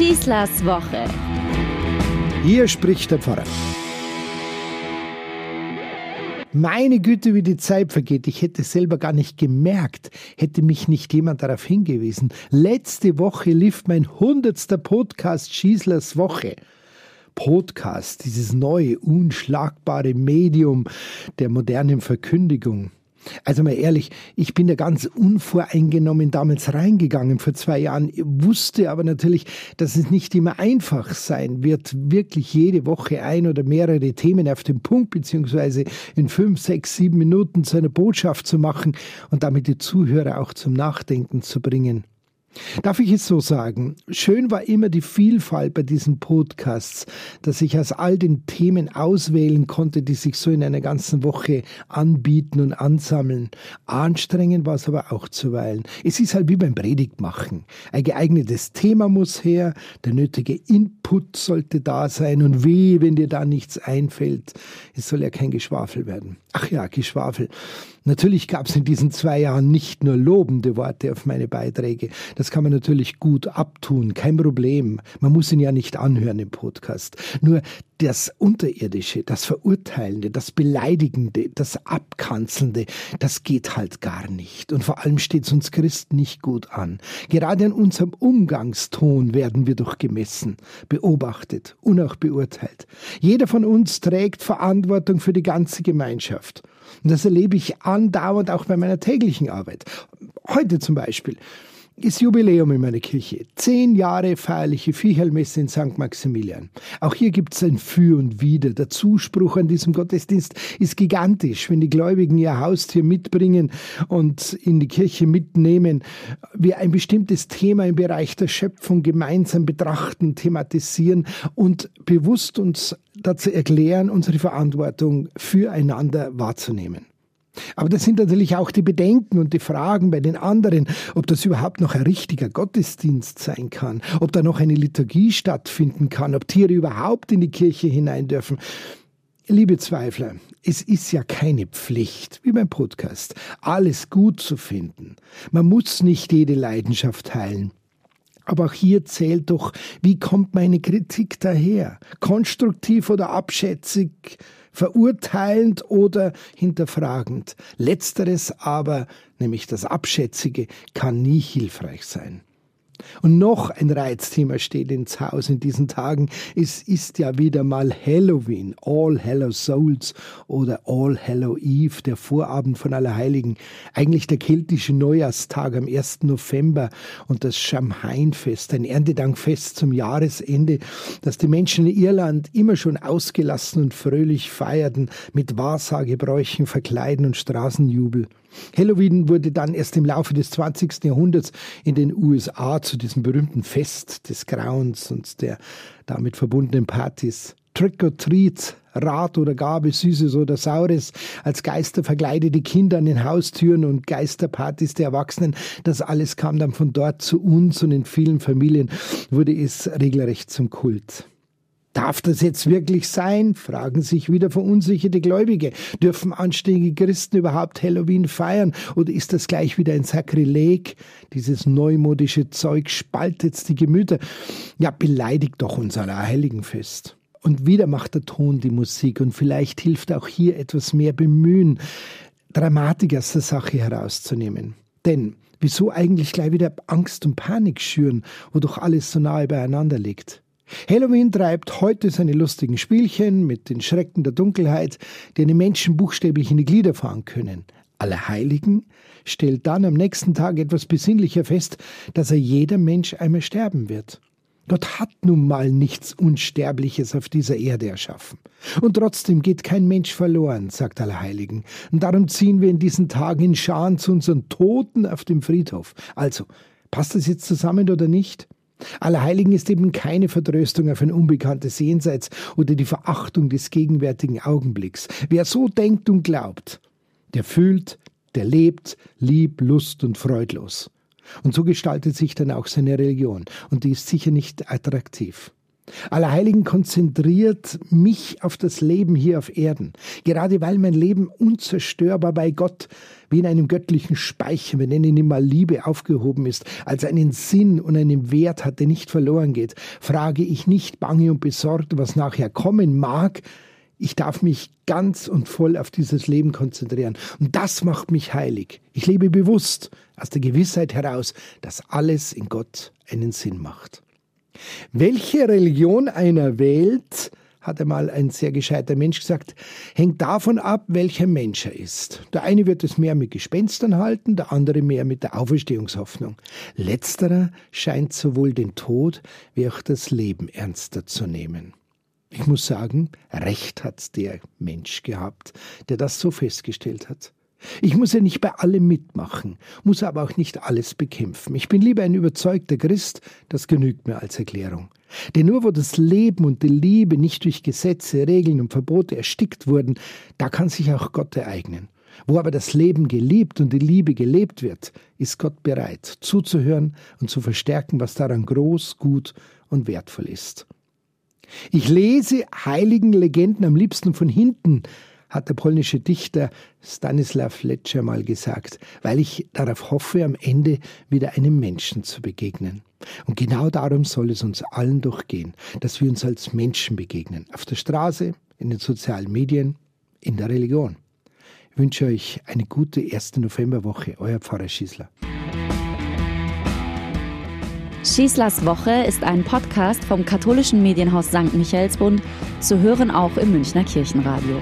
Schießlers Woche. Hier spricht der Pfarrer. Meine Güte, wie die Zeit vergeht. Ich hätte selber gar nicht gemerkt, hätte mich nicht jemand darauf hingewiesen. Letzte Woche lief mein hundertster Podcast Schießlers Woche. Podcast, dieses neue, unschlagbare Medium der modernen Verkündigung. Also mal ehrlich, ich bin da ganz unvoreingenommen damals reingegangen vor zwei Jahren, wusste aber natürlich, dass es nicht immer einfach sein wird, wirklich jede Woche ein oder mehrere Themen auf den Punkt beziehungsweise in fünf, sechs, sieben Minuten zu einer Botschaft zu machen und damit die Zuhörer auch zum Nachdenken zu bringen. Darf ich es so sagen? Schön war immer die Vielfalt bei diesen Podcasts, dass ich aus all den Themen auswählen konnte, die sich so in einer ganzen Woche anbieten und ansammeln. Anstrengend war es aber auch zuweilen. Es ist halt wie beim Predigtmachen. Ein geeignetes Thema muss her, der nötige Input sollte da sein und weh, wenn dir da nichts einfällt. Es soll ja kein Geschwafel werden. Ach ja, Geschwafel. Natürlich gab es in diesen zwei Jahren nicht nur lobende Worte auf meine Beiträge. Das kann man natürlich gut abtun, kein Problem. Man muss ihn ja nicht anhören im Podcast. Nur das Unterirdische, das Verurteilende, das Beleidigende, das Abkanzelnde, das geht halt gar nicht. Und vor allem steht es uns Christen nicht gut an. Gerade in unserem Umgangston werden wir doch gemessen, beobachtet und auch beurteilt. Jeder von uns trägt Verantwortung für die ganze Gemeinschaft. Und das erlebe ich andauernd auch bei meiner täglichen Arbeit. Heute zum Beispiel ist Jubiläum in meiner Kirche. Zehn Jahre feierliche Viehheilmesse in St. Maximilian. Auch hier gibt es ein Für und Wider. Der Zuspruch an diesem Gottesdienst ist gigantisch, wenn die Gläubigen ihr Haustier mitbringen und in die Kirche mitnehmen, wir ein bestimmtes Thema im Bereich der Schöpfung gemeinsam betrachten, thematisieren und bewusst uns dazu erklären, unsere Verantwortung füreinander wahrzunehmen. Aber das sind natürlich auch die Bedenken und die Fragen bei den anderen, ob das überhaupt noch ein richtiger Gottesdienst sein kann, ob da noch eine Liturgie stattfinden kann, ob Tiere überhaupt in die Kirche hinein dürfen. Liebe Zweifler, es ist ja keine Pflicht, wie beim Podcast, alles gut zu finden. Man muss nicht jede Leidenschaft teilen. Aber auch hier zählt doch, wie kommt meine Kritik daher? Konstruktiv oder abschätzig? verurteilend oder hinterfragend. Letzteres aber, nämlich das Abschätzige, kann nie hilfreich sein. Und noch ein Reizthema steht ins Haus in diesen Tagen. Es ist ja wieder mal Halloween, All Hallow Souls oder All Hallow Eve, der Vorabend von Allerheiligen. Eigentlich der keltische Neujahrstag am 1. November und das Schamhainfest, ein Erntedankfest zum Jahresende, das die Menschen in Irland immer schon ausgelassen und fröhlich feierten mit Wahrsagebräuchen, Verkleiden und Straßenjubel. Halloween wurde dann erst im Laufe des 20. Jahrhunderts in den USA zu diesem berühmten Fest des Grauens und der damit verbundenen Partys. Trick or Treat, Rat oder Gabe, Süßes oder Saures, als Geister verkleidete Kinder an den Haustüren und Geisterpartys der Erwachsenen. Das alles kam dann von dort zu uns und in vielen Familien wurde es regelrecht zum Kult. Darf das jetzt wirklich sein? fragen sich wieder verunsicherte Gläubige. Dürfen anständige Christen überhaupt Halloween feiern? Oder ist das gleich wieder ein Sakrileg? Dieses neumodische Zeug spaltet die Gemüter. Ja, beleidigt doch unser Heiligenfest. Und wieder macht der Ton die Musik und vielleicht hilft auch hier etwas mehr Bemühen, Dramatik aus der Sache herauszunehmen. Denn wieso eigentlich gleich wieder Angst und Panik schüren, wo doch alles so nahe beieinander liegt? Halloween treibt heute seine lustigen Spielchen mit den Schrecken der Dunkelheit, die einen Menschen buchstäblich in die Glieder fahren können. Allerheiligen stellt dann am nächsten Tag etwas besinnlicher fest, dass er jeder Mensch einmal sterben wird. Gott hat nun mal nichts Unsterbliches auf dieser Erde erschaffen. Und trotzdem geht kein Mensch verloren, sagt Allerheiligen. Und darum ziehen wir in diesen Tagen in Scharen zu unseren Toten auf dem Friedhof. Also, passt das jetzt zusammen oder nicht? Allerheiligen ist eben keine Vertröstung auf ein unbekanntes Jenseits oder die Verachtung des gegenwärtigen Augenblicks. Wer so denkt und glaubt, der fühlt, der lebt, lieb, lust und freudlos. Und so gestaltet sich dann auch seine Religion. Und die ist sicher nicht attraktiv. Allerheiligen konzentriert mich auf das Leben hier auf Erden. Gerade weil mein Leben unzerstörbar bei Gott wie in einem göttlichen Speicher, wir nennen ihn mal Liebe, aufgehoben ist, als einen Sinn und einen Wert hat, der nicht verloren geht, frage ich nicht bange und besorgt, was nachher kommen mag. Ich darf mich ganz und voll auf dieses Leben konzentrieren. Und das macht mich heilig. Ich lebe bewusst aus der Gewissheit heraus, dass alles in Gott einen Sinn macht. Welche Religion einer wählt, hat einmal ein sehr gescheiter Mensch gesagt, hängt davon ab, welcher Mensch er ist. Der eine wird es mehr mit Gespenstern halten, der andere mehr mit der Auferstehungshoffnung. Letzterer scheint sowohl den Tod wie auch das Leben ernster zu nehmen. Ich muss sagen, recht hat der Mensch gehabt, der das so festgestellt hat. Ich muss ja nicht bei allem mitmachen, muss aber auch nicht alles bekämpfen. Ich bin lieber ein überzeugter Christ, das genügt mir als Erklärung. Denn nur wo das Leben und die Liebe nicht durch Gesetze, Regeln und Verbote erstickt wurden, da kann sich auch Gott ereignen. Wo aber das Leben geliebt und die Liebe gelebt wird, ist Gott bereit, zuzuhören und zu verstärken, was daran groß, gut und wertvoll ist. Ich lese heiligen Legenden am liebsten von hinten, hat der polnische Dichter Stanislaw Letscher mal gesagt, weil ich darauf hoffe, am Ende wieder einem Menschen zu begegnen. Und genau darum soll es uns allen durchgehen, dass wir uns als Menschen begegnen. Auf der Straße, in den sozialen Medien, in der Religion. Ich wünsche euch eine gute erste Novemberwoche. Euer Pfarrer Schießler. Schießlers Woche ist ein Podcast vom katholischen Medienhaus St. Michaelsbund, zu hören auch im Münchner Kirchenradio.